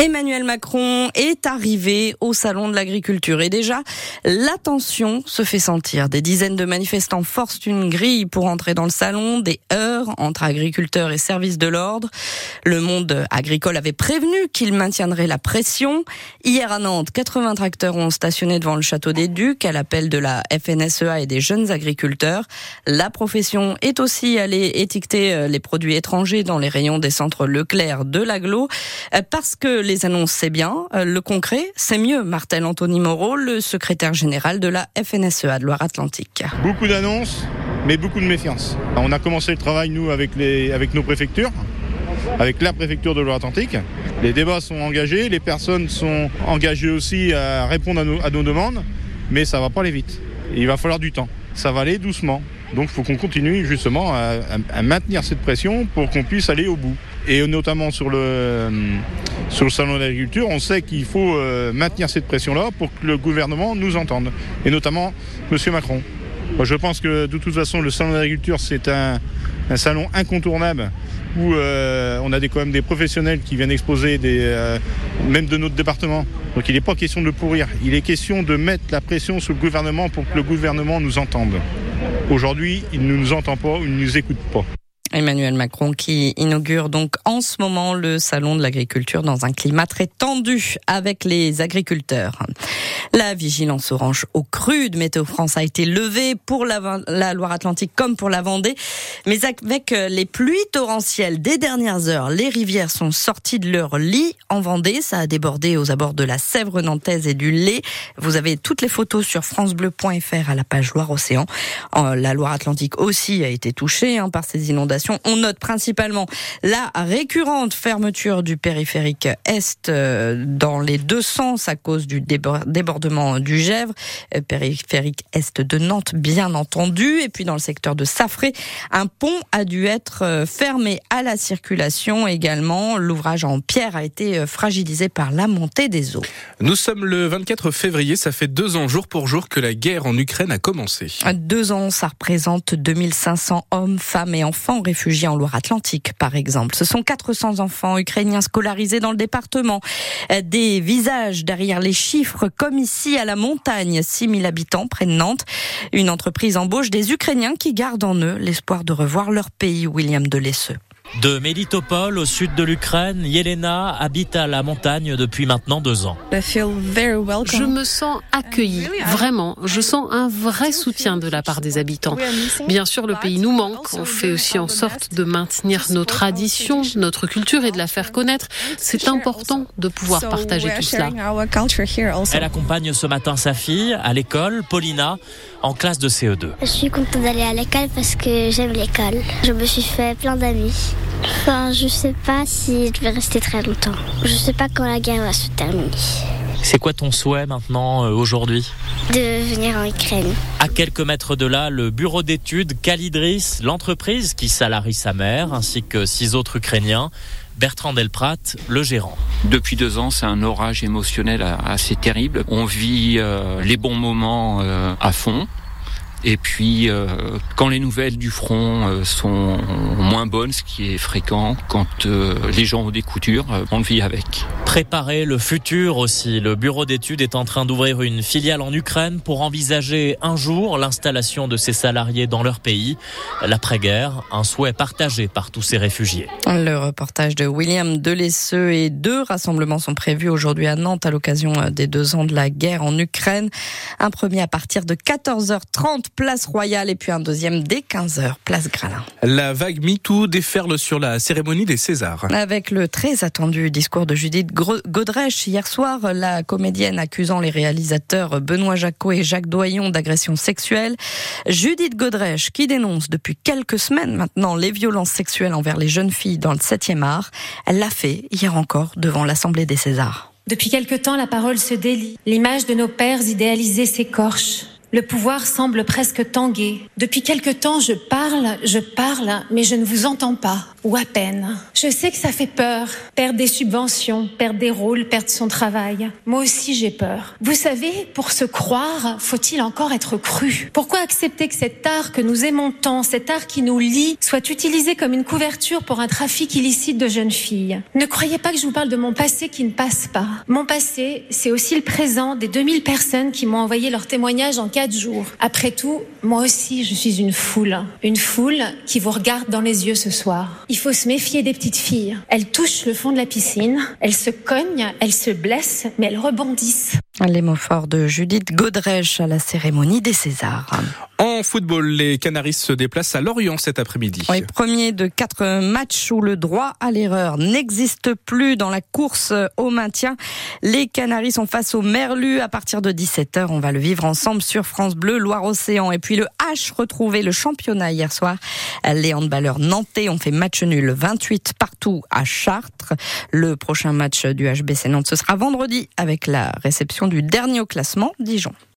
Emmanuel Macron est arrivé au salon de l'agriculture et déjà la tension se fait sentir. Des dizaines de manifestants forcent une grille pour entrer dans le salon, des heures entre agriculteurs et services de l'ordre. Le monde agricole avait prévenu qu'il maintiendrait la pression. Hier à Nantes, 80 tracteurs ont stationné devant le château des Ducs à l'appel de la FNSEA et des jeunes agriculteurs. La profession est aussi allée étiqueter euh, les produits étrangers dans les rayons des centres Leclerc de l'aglo euh, parce que les annonces c'est bien, euh, le concret c'est mieux. Martel Anthony Moreau, le secrétaire général de la FNSEA de Loire-Atlantique. Beaucoup d'annonces, mais beaucoup de méfiance. On a commencé le travail nous avec, les, avec nos préfectures avec la préfecture de Loire-Atlantique. Les débats sont engagés, les personnes sont engagées aussi à répondre à nos, demandes, mais ça va pas aller vite. Il va falloir du temps. Ça va aller doucement. Donc il faut qu'on continue justement à, maintenir cette pression pour qu'on puisse aller au bout. Et notamment sur le, sur le salon d'agriculture, on sait qu'il faut euh, maintenir cette pression-là pour que le gouvernement nous entende. Et notamment M. Macron. Je pense que de toute façon, le salon d'agriculture, c'est un, salon incontournable où euh, on a des, quand même des professionnels qui viennent exposer, des, euh, même de notre département. Donc il n'est pas question de pourrir, il est question de mettre la pression sur le gouvernement pour que le gouvernement nous entende. Aujourd'hui, il ne nous entend pas, il ne nous écoute pas. Emmanuel Macron qui inaugure donc en ce moment le salon de l'agriculture dans un climat très tendu avec les agriculteurs. La vigilance orange au cru de Météo France a été levée pour la, la Loire-Atlantique comme pour la Vendée. Mais avec les pluies torrentielles des dernières heures, les rivières sont sorties de leur lit en Vendée. Ça a débordé aux abords de la Sèvre nantaise et du Lait. Vous avez toutes les photos sur francebleu.fr à la page Loire-Océan. La Loire-Atlantique aussi a été touchée hein, par ces inondations on note principalement la récurrente fermeture du périphérique Est euh, dans les deux sens à cause du débordement du Gèvre, euh, périphérique Est de Nantes bien entendu, et puis dans le secteur de Safré, un pont a dû être euh, fermé à la circulation également. L'ouvrage en pierre a été fragilisé par la montée des eaux. Nous sommes le 24 février, ça fait deux ans jour pour jour que la guerre en Ukraine a commencé. Deux ans, ça représente 2500 hommes, femmes et enfants réfugiés en Loire-Atlantique, par exemple. Ce sont 400 enfants ukrainiens scolarisés dans le département. Des visages derrière les chiffres, comme ici à la montagne, 6000 habitants près de Nantes. Une entreprise embauche des Ukrainiens qui gardent en eux l'espoir de revoir leur pays, William Delesseux. De Melitopol, au sud de l'Ukraine, Yelena habite à la montagne depuis maintenant deux ans. Je me sens accueillie, vraiment. Je sens un vrai soutien de la part des habitants. Bien sûr, le pays nous manque. On fait aussi en sorte de maintenir nos traditions, notre culture et de la faire connaître. C'est important de pouvoir partager tout cela. Elle accompagne ce matin sa fille à l'école, Paulina, en classe de CE2. Je suis contente d'aller à l'école parce que j'aime l'école. Je me suis fait plein d'amis. Enfin, je sais pas si je vais rester très longtemps. Je sais pas quand la guerre va se terminer. C'est quoi ton souhait maintenant, euh, aujourd'hui De venir en Ukraine. À quelques mètres de là, le bureau d'études Calidris, l'entreprise qui salarie sa mère, ainsi que six autres Ukrainiens. Bertrand Delprat, le gérant. Depuis deux ans, c'est un orage émotionnel assez terrible. On vit euh, les bons moments euh, à fond. Et puis, euh, quand les nouvelles du front euh, sont moins bonnes, ce qui est fréquent, quand euh, les gens ont des coutures, on le vit avec. Préparer le futur aussi. Le bureau d'études est en train d'ouvrir une filiale en Ukraine pour envisager un jour l'installation de ses salariés dans leur pays. L'après-guerre, un souhait partagé par tous ces réfugiés. Le reportage de William Delesseux et deux rassemblements sont prévus aujourd'hui à Nantes à l'occasion des deux ans de la guerre en Ukraine. Un premier à partir de 14h30 place Royale et puis un deuxième dès 15h, place Gralin. La vague MeToo déferle sur la cérémonie des Césars. Avec le très attendu discours de Judith Godrèche hier soir, la comédienne accusant les réalisateurs Benoît Jacot et Jacques Doyon d'agression sexuelle. Judith Godrèche qui dénonce depuis quelques semaines maintenant les violences sexuelles envers les jeunes filles dans le 7e art. Elle l'a fait hier encore devant l'Assemblée des Césars. Depuis quelque temps, la parole se délie. L'image de nos pères idéalisés s'écorche. Le pouvoir semble presque tanguer. Depuis quelque temps, je parle, je parle, mais je ne vous entends pas, ou à peine. Je sais que ça fait peur, perdre des subventions, perdre des rôles, perdre son travail. Moi aussi, j'ai peur. Vous savez, pour se croire, faut-il encore être cru? Pourquoi accepter que cet art que nous aimons tant, cet art qui nous lie, soit utilisé comme une couverture pour un trafic illicite de jeunes filles? Ne croyez pas que je vous parle de mon passé qui ne passe pas. Mon passé, c'est aussi le présent des 2000 personnes qui m'ont envoyé leur témoignage en Après tout, moi aussi, je suis une foule. Une foule qui vous regarde dans les yeux ce soir. Il faut se méfier des petites filles. Elles touchent le fond de la piscine, elles se cognent, elles se blessent, mais elles rebondissent. Les mots forts de Judith Godrèche à la cérémonie des Césars. En football, les Canaris se déplacent à Lorient cet après-midi. Oui, premier de quatre matchs où le droit à l'erreur n'existe plus dans la course au maintien. Les Canaris sont face au Merlu à partir de 17h. On va le vivre ensemble sur France Bleu, Loire-Océan. Et puis le H retrouvé le championnat hier soir. Les handballeurs nantais ont fait match nul 28 partout à Chartres. Le prochain match du HBC Nantes, ce sera vendredi avec la réception du dernier au classement, Dijon.